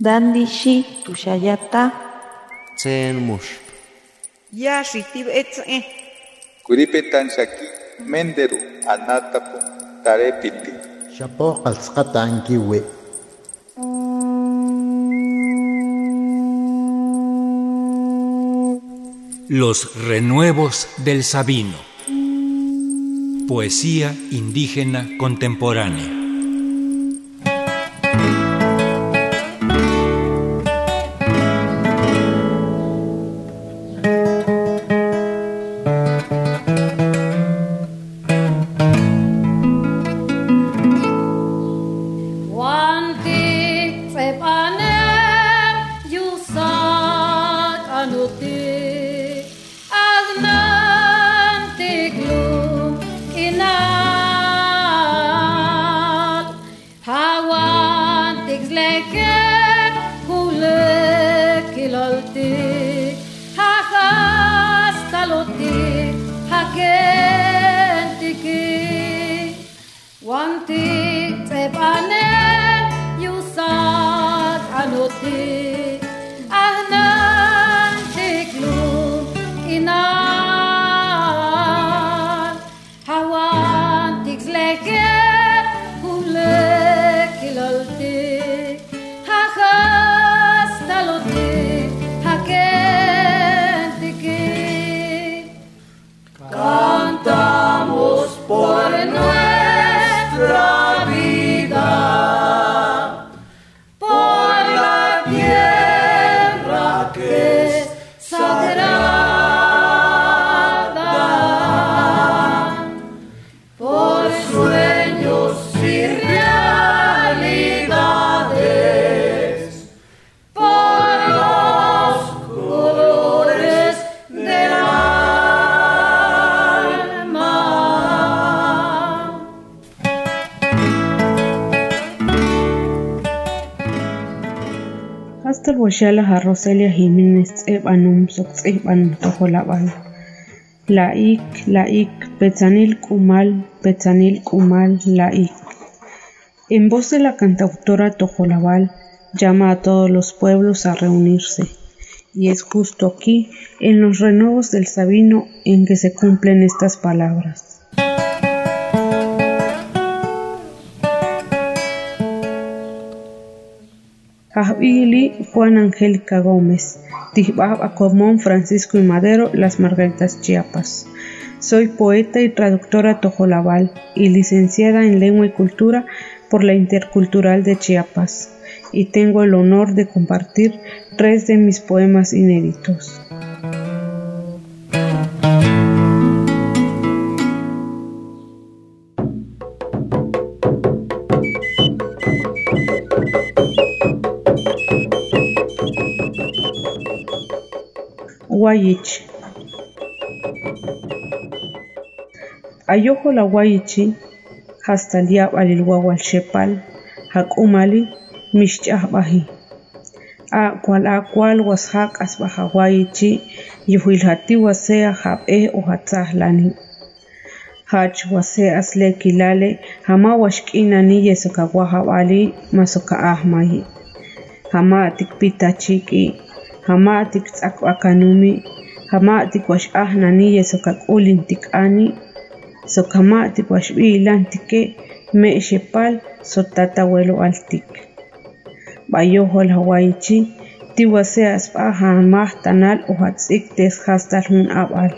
Dandishi tushayata. Tsen mush. Yashi tibetze. Kuripetan shaki menderu anatapu tarepiti. Shapo qalsqata ankiwi. Los renuevos del Sabino. Poesía indígena contemporánea. pleacă cu lăchilolte, hagastalote, hagentike. Wanti trebane, you sad anote, Washala Roselia Jiménez sok tz'ib'an tojolab'al la'ik la'ik Petzanil Kumal Petzanil Kumal la'ik en voz de la cantautora Tojolabal llama a todos los pueblos a reunirse. Y es justo aquí en los renuevos del Sabino en que se cumplen estas palabras Jajbili Juan Angélica Gómez, Acomón Francisco y Madero, Las Margaritas Chiapas. Soy poeta y traductora tojolabal y licenciada en Lengua y Cultura por la Intercultural de Chiapas y tengo el honor de compartir tres de mis poemas inéditos. Huayichi. Ayohol ahuayichi jastaliab alilwawal xepal jak'umali mixch'ajb'aji. A' cual a' cual was jak'as b'ajawayichi yuwilajti wasea jab'ej o jatzajlani. Jach waseas le kilale jama waxk'inani yesokawajab'ali masoka'ajmayi. Jama tikpitachik'i chiki, hama'tik tz'ak'akanumi hama'tik wax'ajnaniye sokak'ulin tik'ani sokama'tik waxb'ilan tike me'xepal sotatawelo altik. B'ayojol hawaichi tiwase asb'a jamaj tanal o jatz'ik tes jastal jun ab'al.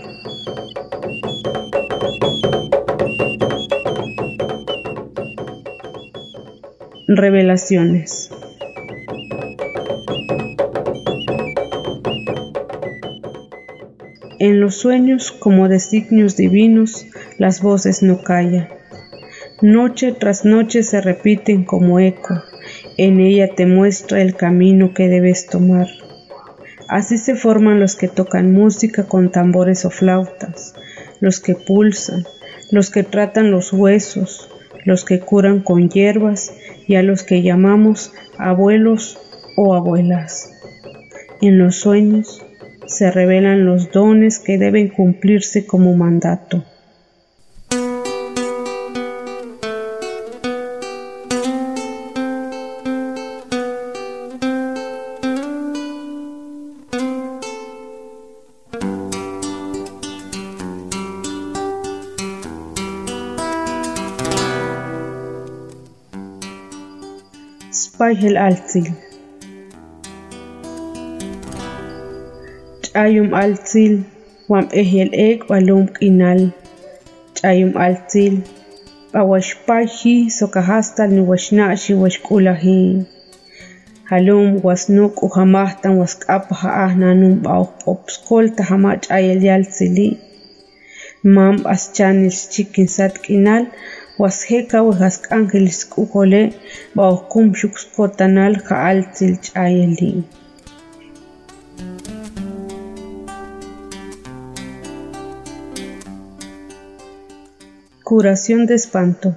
Revelaciones En los sueños, como designios divinos, las voces no callan. Noche tras noche se repiten como eco. En ella te muestra el camino que debes tomar. Así se forman los que tocan música con tambores o flautas, los que pulsan, los que tratan los huesos, los que curan con hierbas y a los que llamamos abuelos o abuelas. En los sueños, se revelan los dones que deben cumplirse como mandato. Spiegel Alzig Cayum altzil huam ejel ek walum quinal. Cayum altzil pawaxpaji socajastal niwashna'xi waxk'ulaji. Jalum wasnuk uhamahtan wask'apa ja'aj nanum b'awj p'opskolta jama' ch'ayel yaltzili. Mam aschanil xchikin sat k'inal wasjeka wijask'anjil sk'ujole b'awjkum xukskotanal ja'altzil ch'ayeli. Curación de espanto.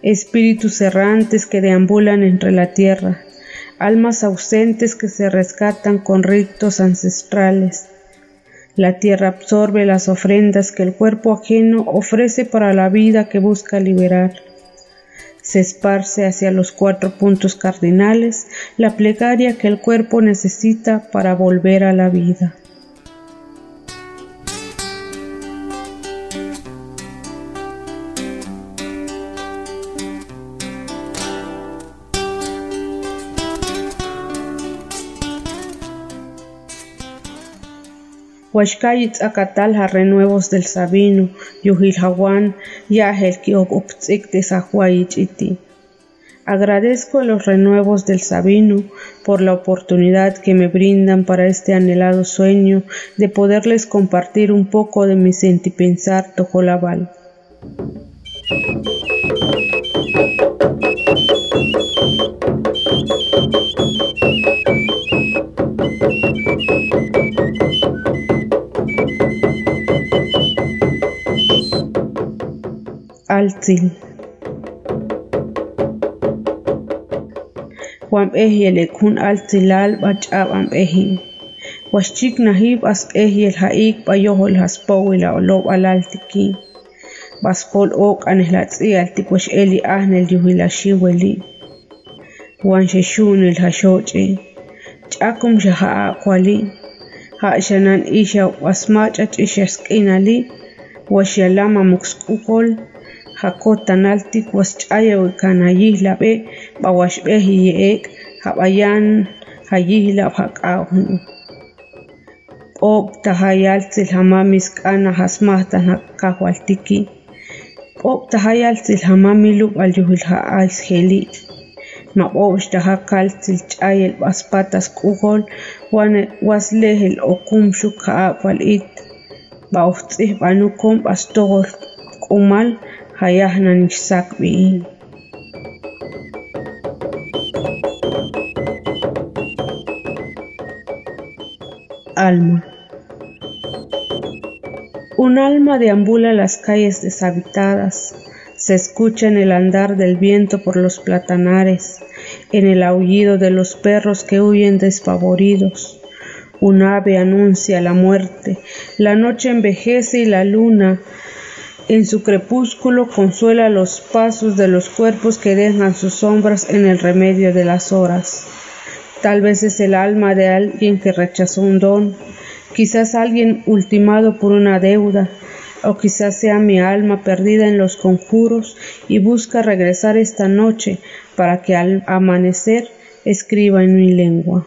Espíritus errantes que deambulan entre la tierra, almas ausentes que se rescatan con ritos ancestrales. La tierra absorbe las ofrendas que el cuerpo ajeno ofrece para la vida que busca liberar. Se esparce hacia los cuatro puntos cardinales la plegaria que el cuerpo necesita para volver a la vida. Huaxcayitz acatalja renuevos del Sabino, Yuhilhawan, Yahel Kiokuptzik de Sahuayichiti. Agradezco a los renuevos del Sabino por la oportunidad que me brindan para este anhelado sueño de poderles compartir un poco de mi sentipensar tojolabal. Althil. Wam'ehyelekjun altzilal bach'ab am'ejin. Waxchik najib as ehyel ja'ik payojol jaspowi la olob alaltikin. Baspol ok anejlatzial tikwex'eli ahnel yujilaxiweli. Wan xexunil jaxoch'i. Ch'akum xaja'a kuali. Ja'xanan ixa wasmach'a ch'ixask'inali. Waxyalama muksk'ukol. Jacob Tanaltic wasch'ayaj kanayij lab'ej p'awaxb'ej ye'ek jab'ayan jayij lab' jak'awjn p'oob' tajayal tziljaman misk'ana jasmaj taj nakajwaltiki p'oob' tajayal tziljaman milup' alyujil ja'al sjelii' maq'o'x tajakal tzilch'ayel b'aspatas k'ujol was lej el oqum xuk ja'ab' wal'iit b'aojtz'ij b'anukom b'astoj k'umal hayahna alma. Un alma deambula las calles deshabitadas. Se escucha en el andar del viento por los platanares en el aullido de los perros que huyen despavoridos. Un ave anuncia la muerte. La noche envejece y la luna en su crepúsculo consuela los pasos de los cuerpos que dejan sus sombras en el remedio de las horas. Tal vez es el alma de alguien que rechazó un don, quizás alguien ultimado por una deuda, o quizás sea mi alma perdida en los conjuros y busca regresar esta noche para que al amanecer escriba en mi lengua.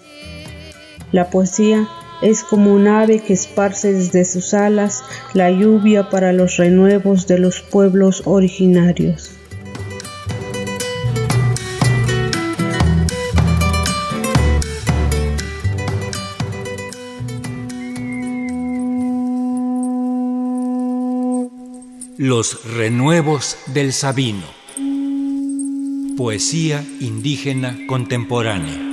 La poesía es como un ave que esparce desde sus alas la lluvia para los renuevos de los pueblos originarios. Los renuevos del Sabino. Poesía indígena contemporánea.